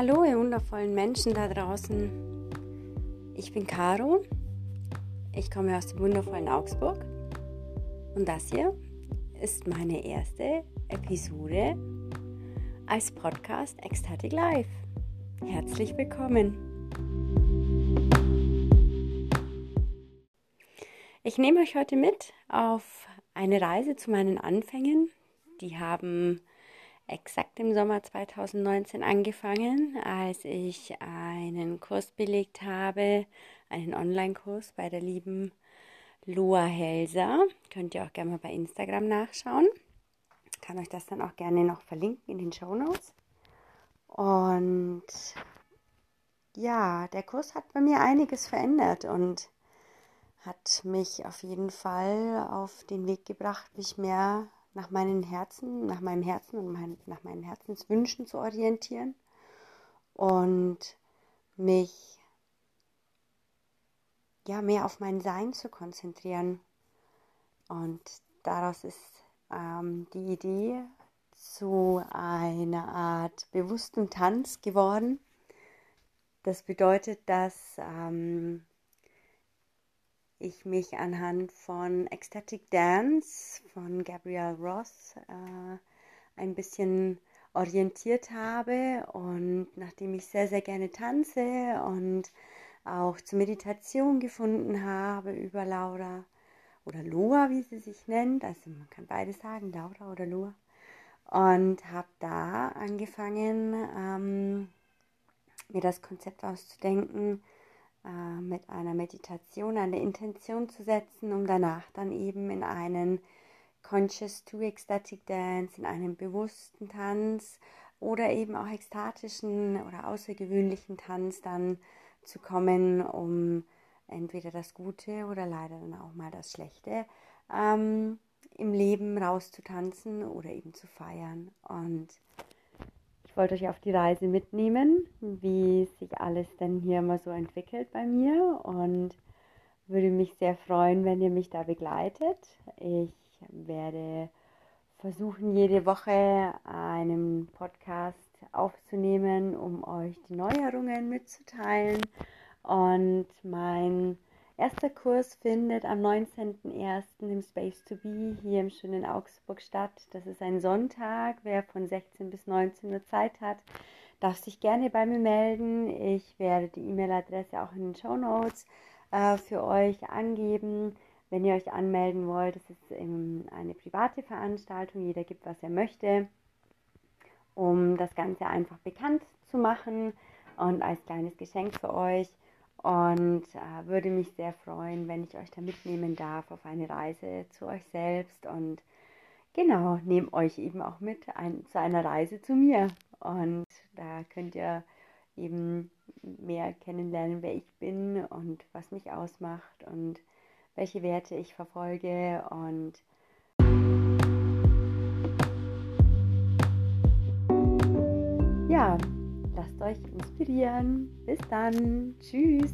Hallo, ihr wundervollen Menschen da draußen. Ich bin Caro. Ich komme aus dem wundervollen Augsburg. Und das hier ist meine erste Episode als Podcast Ecstatic Life. Herzlich willkommen. Ich nehme euch heute mit auf eine Reise zu meinen Anfängen. Die haben exakt im Sommer 2019 angefangen, als ich einen Kurs belegt habe, einen Online-Kurs bei der lieben Loa Helser. Könnt ihr auch gerne mal bei Instagram nachschauen. Kann euch das dann auch gerne noch verlinken in den Show Notes. Und ja, der Kurs hat bei mir einiges verändert und hat mich auf jeden Fall auf den Weg gebracht, mich mehr nach meinen Herzen, nach meinem Herzen und mein, nach meinen Herzenswünschen zu orientieren und mich ja mehr auf mein Sein zu konzentrieren. Und daraus ist ähm, die Idee zu einer Art bewusstem Tanz geworden. Das bedeutet, dass ähm, ich mich anhand von Ecstatic Dance von Gabrielle Ross äh, ein bisschen orientiert habe. Und nachdem ich sehr, sehr gerne tanze und auch zur Meditation gefunden habe über Laura oder Loa, wie sie sich nennt, also man kann beides sagen, Laura oder Loa, und habe da angefangen, ähm, mir das Konzept auszudenken, äh, mit einer Meditation eine Intention zu setzen, um danach dann eben in einen Conscious to Ecstatic Dance, in einen bewussten Tanz oder eben auch ekstatischen oder außergewöhnlichen Tanz dann zu kommen, um entweder das Gute oder leider dann auch mal das Schlechte ähm, im Leben rauszutanzen oder eben zu feiern. Und wollte euch auf die Reise mitnehmen, wie sich alles denn hier mal so entwickelt bei mir und würde mich sehr freuen, wenn ihr mich da begleitet. Ich werde versuchen, jede Woche einen Podcast aufzunehmen, um euch die Neuerungen mitzuteilen. Und mein Erster Kurs findet am 19.01. im Space to Be hier im schönen Augsburg statt. Das ist ein Sonntag. Wer von 16 bis 19 Uhr Zeit hat, darf sich gerne bei mir melden. Ich werde die E-Mail-Adresse auch in den Show Notes äh, für euch angeben. Wenn ihr euch anmelden wollt, das ist eine private Veranstaltung. Jeder gibt, was er möchte, um das Ganze einfach bekannt zu machen und als kleines Geschenk für euch und äh, würde mich sehr freuen, wenn ich euch da mitnehmen darf auf eine Reise zu euch selbst. Und genau, nehmt euch eben auch mit ein, zu einer Reise zu mir. Und da könnt ihr eben mehr kennenlernen, wer ich bin und was mich ausmacht und welche Werte ich verfolge. Und euch inspirieren. Bis dann. Tschüss.